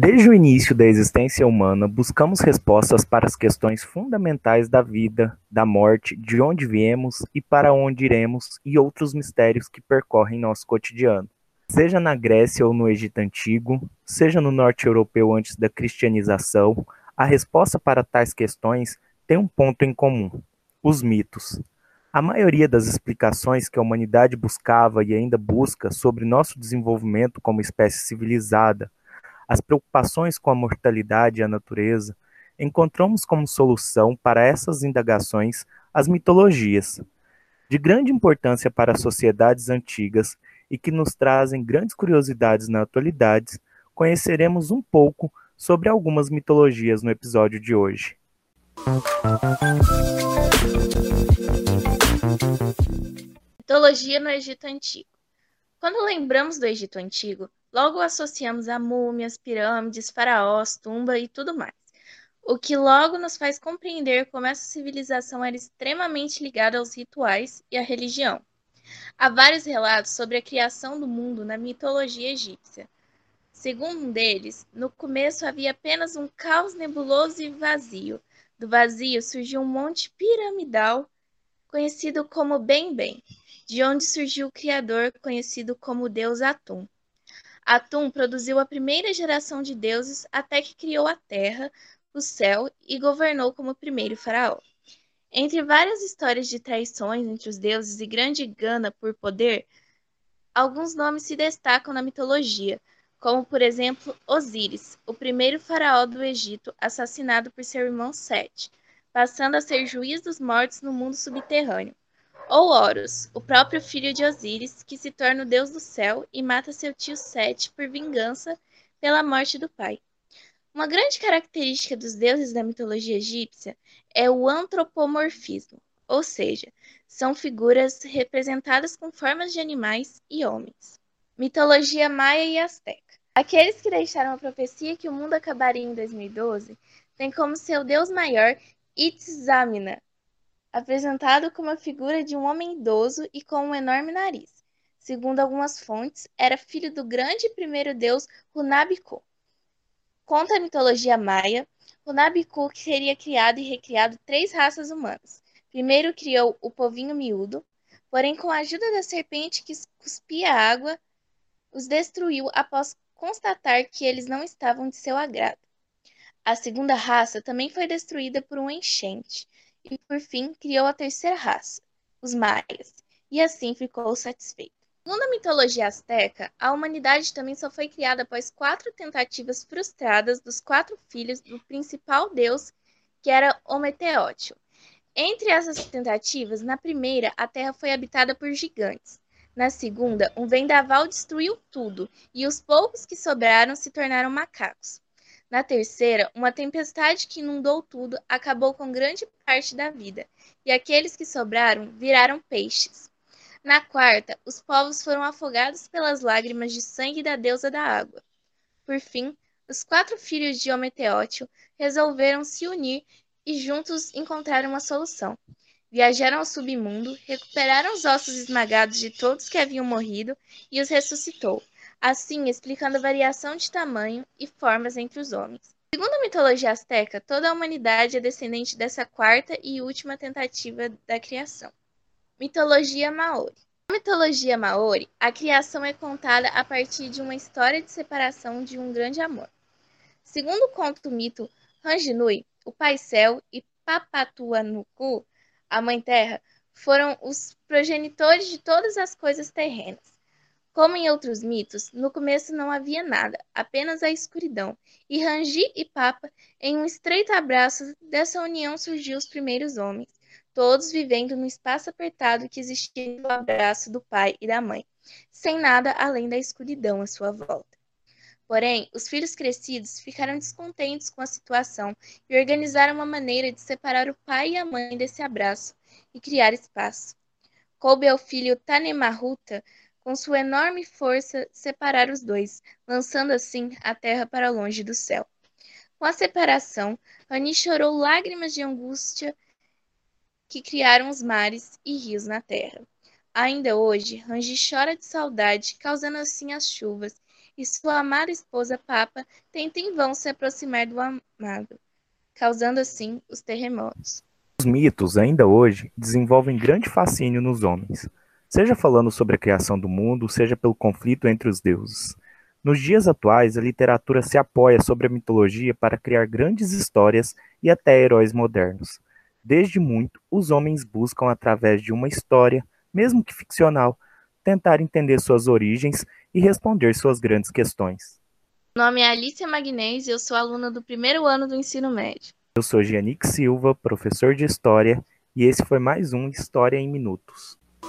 Desde o início da existência humana, buscamos respostas para as questões fundamentais da vida, da morte, de onde viemos e para onde iremos e outros mistérios que percorrem nosso cotidiano. Seja na Grécia ou no Egito Antigo, seja no norte europeu antes da cristianização, a resposta para tais questões tem um ponto em comum: os mitos. A maioria das explicações que a humanidade buscava e ainda busca sobre nosso desenvolvimento como espécie civilizada, as preocupações com a mortalidade e a natureza, encontramos como solução para essas indagações as mitologias, de grande importância para as sociedades antigas e que nos trazem grandes curiosidades na atualidade, conheceremos um pouco sobre algumas mitologias no episódio de hoje. Mitologia no Egito Antigo. Quando lembramos do Egito Antigo, logo associamos a múmias, pirâmides, faraós, tumba e tudo mais. O que logo nos faz compreender como essa civilização era extremamente ligada aos rituais e à religião. Há vários relatos sobre a criação do mundo na mitologia egípcia. Segundo um deles, no começo havia apenas um caos nebuloso e vazio. Do vazio surgiu um monte piramidal conhecido como Bem-Bem, de onde surgiu o criador conhecido como deus Atum. Atum produziu a primeira geração de deuses até que criou a terra, o céu e governou como primeiro faraó. Entre várias histórias de traições entre os deuses e grande gana por poder, alguns nomes se destacam na mitologia, como por exemplo Osíris, o primeiro faraó do Egito assassinado por seu irmão Sete, passando a ser juiz dos mortos no mundo subterrâneo. Ou Horus, o próprio filho de Osíris, que se torna o deus do céu e mata seu tio Sete por vingança pela morte do pai. Uma grande característica dos deuses da mitologia egípcia é o antropomorfismo, ou seja, são figuras representadas com formas de animais e homens. Mitologia maia e asteca. Aqueles que deixaram a profecia que o mundo acabaria em 2012 têm como seu deus maior Itzamna, apresentado como a figura de um homem idoso e com um enorme nariz. Segundo algumas fontes, era filho do grande primeiro deus Runabiku. Conta a mitologia maia, Runabiku teria criado e recriado três raças humanas. Primeiro criou o povinho miúdo, porém com a ajuda da serpente que cuspia água, os destruiu após constatar que eles não estavam de seu agrado. A segunda raça também foi destruída por um enchente, e por fim criou a terceira raça, os maias, e assim ficou satisfeito. Segundo a mitologia azteca, a humanidade também só foi criada após quatro tentativas frustradas dos quatro filhos do principal deus, que era Ometeótio. Entre essas tentativas, na primeira, a Terra foi habitada por gigantes. Na segunda, um vendaval destruiu tudo, e os poucos que sobraram se tornaram macacos. Na terceira, uma tempestade que inundou tudo acabou com grande parte da vida, e aqueles que sobraram viraram peixes. Na quarta, os povos foram afogados pelas lágrimas de sangue da deusa da água. Por fim, os quatro filhos de Ometeótio resolveram se unir e juntos encontraram uma solução. Viajaram ao submundo, recuperaram os ossos esmagados de todos que haviam morrido e os ressuscitou, assim explicando a variação de tamanho e formas entre os homens. Segundo a mitologia azteca, toda a humanidade é descendente dessa quarta e última tentativa da criação. Mitologia Maori. Na mitologia Maori, a criação é contada a partir de uma história de separação de um grande amor. Segundo o conto mito Ranginui, o Pai Céu e Papatuanuku, a Mãe Terra, foram os progenitores de todas as coisas terrenas. Como em outros mitos, no começo não havia nada, apenas a escuridão, e Rangi e Papa, em um estreito abraço dessa união surgiu os primeiros homens, todos vivendo no espaço apertado que existia no abraço do pai e da mãe, sem nada além da escuridão à sua volta. Porém, os filhos crescidos ficaram descontentes com a situação e organizaram uma maneira de separar o pai e a mãe desse abraço e criar espaço. Coube ao filho Tanemahuta com sua enorme força, separar os dois, lançando assim a terra para longe do céu. Com a separação, Rani chorou lágrimas de angústia que criaram os mares e rios na terra. Ainda hoje, Rangi chora de saudade, causando assim as chuvas, e sua amada esposa Papa tentam em vão se aproximar do amado, causando assim os terremotos. Os mitos, ainda hoje, desenvolvem grande fascínio nos homens, seja falando sobre a criação do mundo, seja pelo conflito entre os deuses. Nos dias atuais, a literatura se apoia sobre a mitologia para criar grandes histórias e até heróis modernos. Desde muito, os homens buscam, através de uma história, mesmo que ficcional, tentar entender suas origens e responder suas grandes questões. Meu nome é Alicia Magnês e eu sou aluna do primeiro ano do ensino médio. Eu sou Giannick Silva, professor de História, e esse foi mais um História em Minutos.